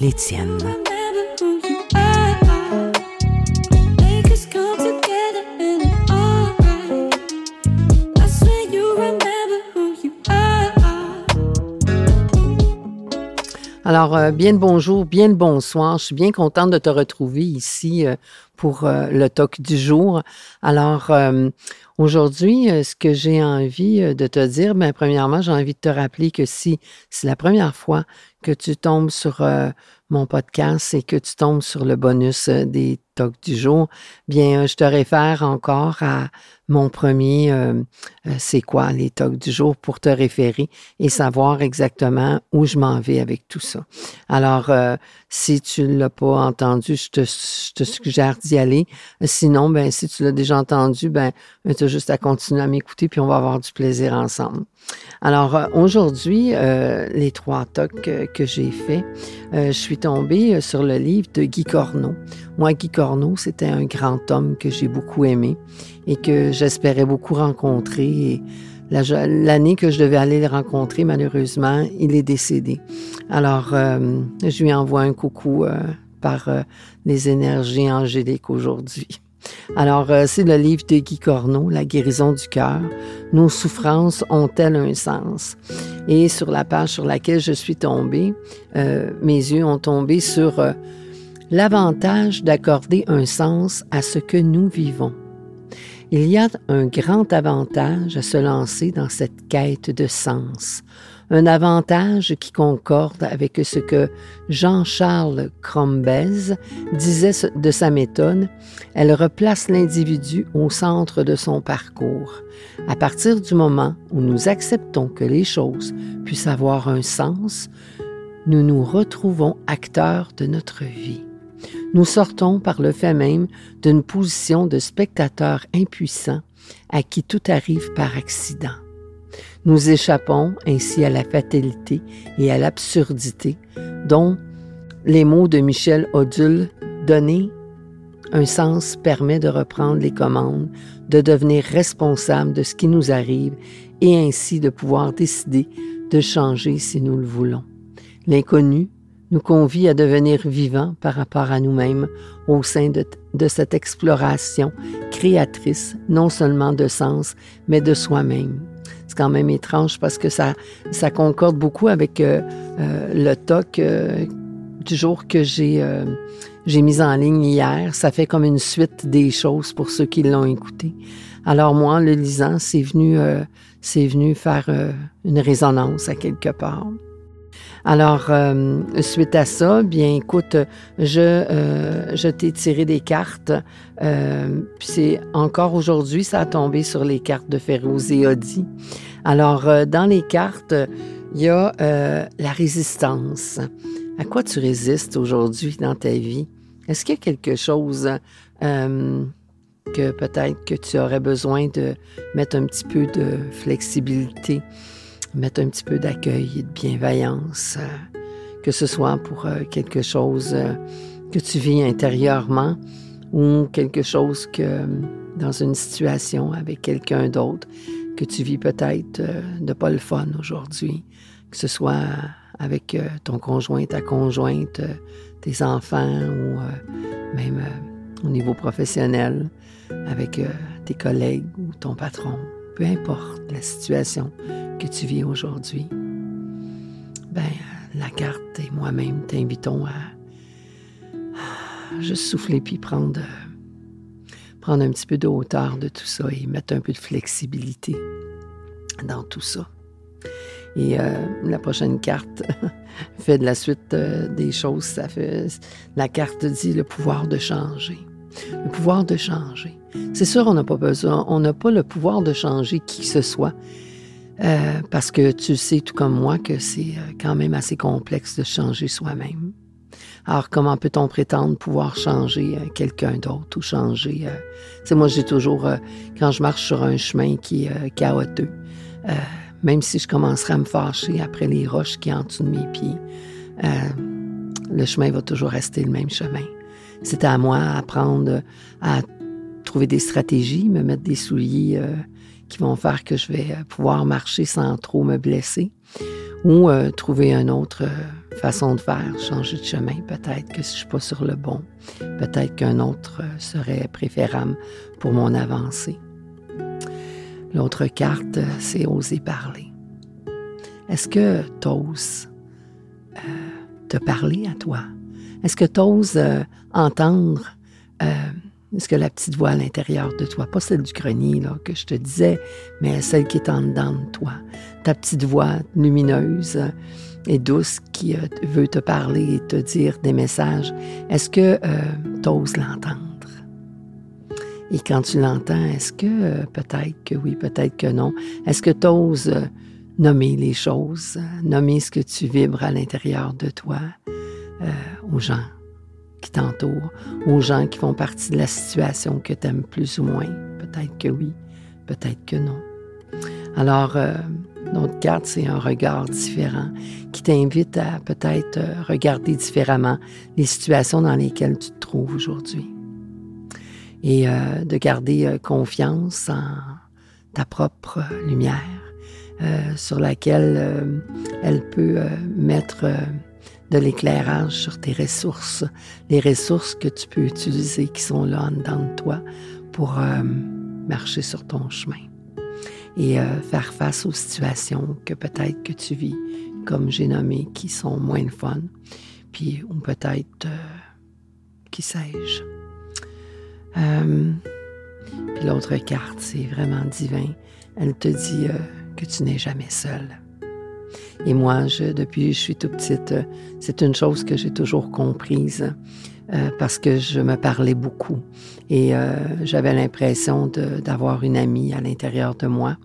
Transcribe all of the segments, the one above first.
les tiennes. Alors, euh, bien le bonjour, bien le bonsoir. Je suis bien contente de te retrouver ici euh, pour euh, le talk du jour. Alors, aujourd'hui, ce que j'ai envie de te dire, bien, premièrement, j'ai envie de te rappeler que si c'est la première fois que tu tombes sur mon podcast et que tu tombes sur le bonus euh, des talks du jour, bien, euh, je te réfère encore à mon premier euh, C'est quoi les talks du jour pour te référer et savoir exactement où je m'en vais avec tout ça. Alors, si tu ne l'as pas entendu, je te, suggère d'y aller. Sinon, ben, si tu l'as déjà entendu, ben, tu as juste à continuer à m'écouter puis on va avoir du plaisir ensemble. Alors aujourd'hui, les trois tocs que j'ai faits, je suis tombée sur le livre de Guy Corneau. Moi, Guy Corneau, c'était un grand homme que j'ai beaucoup aimé et que j'espérais beaucoup rencontrer. Et l'année que je devais aller le rencontrer, malheureusement, il est décédé. Alors, je lui envoie un coucou par les énergies angéliques aujourd'hui. Alors, euh, c'est le livre de Guy Corneau, La guérison du cœur. Nos souffrances ont-elles un sens? Et sur la page sur laquelle je suis tombée, euh, mes yeux ont tombé sur euh, l'avantage d'accorder un sens à ce que nous vivons. Il y a un grand avantage à se lancer dans cette quête de sens, un avantage qui concorde avec ce que Jean-Charles Crombez disait de sa méthode. Elle replace l'individu au centre de son parcours. À partir du moment où nous acceptons que les choses puissent avoir un sens, nous nous retrouvons acteurs de notre vie. Nous sortons par le fait même d'une position de spectateur impuissant à qui tout arrive par accident. Nous échappons ainsi à la fatalité et à l'absurdité dont les mots de Michel Odule donner un sens permet de reprendre les commandes, de devenir responsable de ce qui nous arrive et ainsi de pouvoir décider de changer si nous le voulons. L'inconnu nous convie à devenir vivants par rapport à nous-mêmes au sein de, de, cette exploration créatrice, non seulement de sens, mais de soi-même quand même étrange parce que ça, ça concorde beaucoup avec euh, euh, le talk euh, du jour que j'ai j'ai mis en ligne hier. Ça fait comme une suite des choses pour ceux qui l'ont écouté. Alors moi, le lisant, c'est venu, c'est venu faire une résonance à quelque part. Alors, suite à ça, bien écoute, je, je t'ai tiré des cartes. puis c'est encore aujourd'hui, ça a tombé sur les cartes de Férouz et Audi. Alors, euh, dans les cartes, il y a euh, la résistance. À quoi tu résistes aujourd'hui dans ta vie? Est-ce qu'il y a quelque chose euh, que peut-être que tu aurais besoin de mettre un petit peu de flexibilité, mettre un petit peu d'accueil et de bienveillance, que ce soit pour quelque chose que tu vis intérieurement ou quelque chose que dans une situation avec quelqu'un d'autre? Que tu vis peut-être euh, de pas le fun aujourd'hui, que ce soit avec euh, ton conjoint, ta conjointe, euh, tes enfants ou même au niveau professionnel, avec tes collègues ou ton patron, peu importe la situation que tu vis aujourd'hui. Ben, la carte et moi-même t'invitons à, à juste souffler puis prendre prendre un petit peu de hauteur de tout ça et mettre un peu de flexibilité dans tout ça. Et euh, la prochaine carte fait de la suite euh, des choses. Ça fait, la carte dit le pouvoir de changer. Le pouvoir de changer. C'est sûr, on n'a pas besoin, on n'a pas le pouvoir de changer qui que ce soit. Euh, parce que tu sais, tout comme moi, que c'est quand même assez complexe de changer soi-même. Alors, comment peut-on prétendre pouvoir changer quelqu'un d'autre ou changer... c'est moi, j'ai toujours, quand je marche sur un chemin qui est chaotique, même si je commencerai à me fâcher après les roches qui en dessous de mes pieds, le chemin va toujours rester le même chemin. C'est à moi d'apprendre à trouver des stratégies, me mettre des souliers euh, qui vont faire que je vais euh, pouvoir marcher sans trop me blesser ou euh, trouver une autre façon de faire, changer de chemin. Peut-être que si je suis pas sur le bon, peut-être qu'un autre serait préférable pour mon avancée. L'autre carte, c'est oser parler. Est-ce que tu oses te parler à toi? Est-ce que tu oses entendre est-ce que la petite voix à l'intérieur de toi, pas celle du grenier là, que je te disais, mais celle qui est en dedans de toi, ta petite voix lumineuse et douce qui euh, veut te parler et te dire des messages, est-ce que euh, tu oses l'entendre? Et quand tu l'entends, est-ce que euh, peut-être que oui, peut-être que non? Est-ce que tu oses nommer les choses, nommer ce que tu vibres à l'intérieur de toi aux gens? qui t'entourent, aux gens qui font partie de la situation que tu aimes plus ou moins? Peut-être que oui, peut-être que non. Alors, euh, notre carte, c'est un regard différent qui t'invite à peut-être euh, regarder différemment les situations dans lesquelles tu te trouves aujourd'hui. Et euh, de garder confiance en ta propre lumière sur laquelle elle peut mettre de l'éclairage sur tes ressources, les ressources que tu peux utiliser qui sont là en dedans de toi pour euh, marcher sur ton chemin et euh, faire face aux situations que peut-être que tu vis, comme j'ai nommé, qui sont moins de fun, puis ou peut-être, euh, qui sais-je. puis l'autre carte, c'est vraiment divin. Elle te dit que tu n'es jamais seul. Et moi, je, depuis que je suis tout petite, euh, c'est une chose que j'ai toujours comprise euh, parce que je me parlais beaucoup et euh, j'avais l'impression d'avoir une amie à l'intérieur de moi.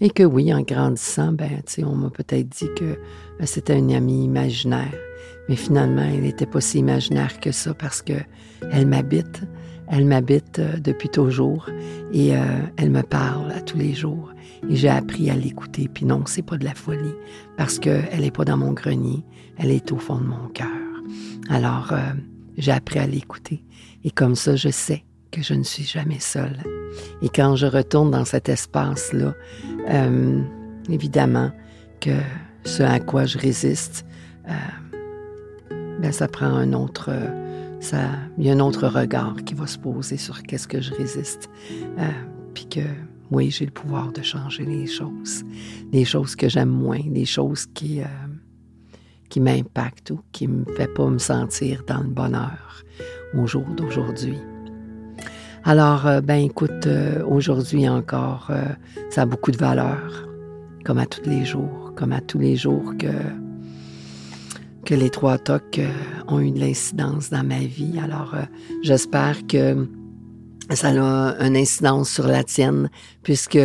Et que oui, en grandissant, ben, on m'a peut-être dit que c'était une amie imaginaire. Mais finalement, elle n'était pas si imaginaire que ça parce que elle m'habite. Elle m'habite depuis toujours et elle me parle à tous les jours. Et j'ai appris à l'écouter. Puis non, c'est pas de la folie, parce qu'elle n'est pas dans mon grenier, elle est au fond de mon cœur. Alors, euh, j'ai appris à l'écouter. Et comme ça, je sais que je ne suis jamais seule. Et quand je retourne dans cet espace-là, euh, évidemment que ce à quoi je résiste, euh, ben ça prend un autre... ça, y a un autre regard qui va se poser sur qu'est-ce que je résiste. puis que oui, j'ai le pouvoir de changer les choses. Les choses que j'aime moins, les choses qui, euh, qui m'impactent ou qui me font pas me sentir dans le bonheur au jour d'aujourd'hui. Alors, euh, ben écoute, euh, aujourd'hui encore, ça a beaucoup de valeur, comme à tous les jours, comme à tous les jours que, que les trois tocs ont eu de l'incidence dans ma vie. Alors, j'espère que ça a une incidence sur la tienne, puisque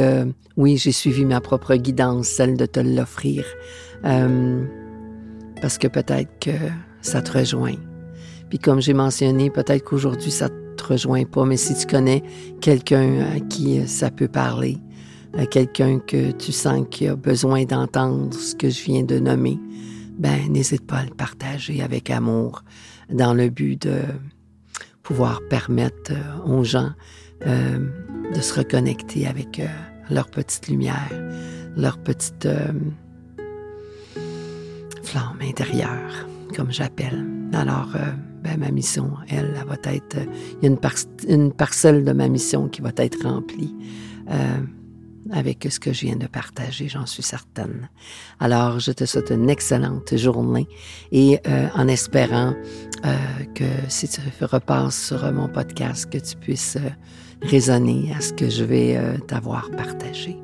oui, j'ai suivi ma propre guidance, celle de te l'offrir, euh, parce que peut-être que ça te rejoint. Puis comme j'ai mentionné, peut-être qu'aujourd'hui ça te rejoint pas, mais si tu connais quelqu'un à qui ça peut parler, quelqu'un que tu sens qui a besoin d'entendre ce que je viens de nommer, ben n'hésite pas à le partager avec amour dans le but de pouvoir permettre euh, aux gens euh, de se reconnecter avec euh, leur petite lumière, leur petite flamme intérieure, comme j'appelle. Alors, ben, ma mission, elle, elle, va être... Il y a une, parcelle de ma mission qui va être remplie avec ce que je viens de partager, j'en suis certaine. Alors, je te souhaite une excellente journée et euh, en espérant euh, que si tu repasses sur mon podcast, que tu puisses euh, raisonner à ce que je vais t'avoir partagé.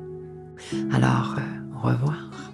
Alors, au revoir.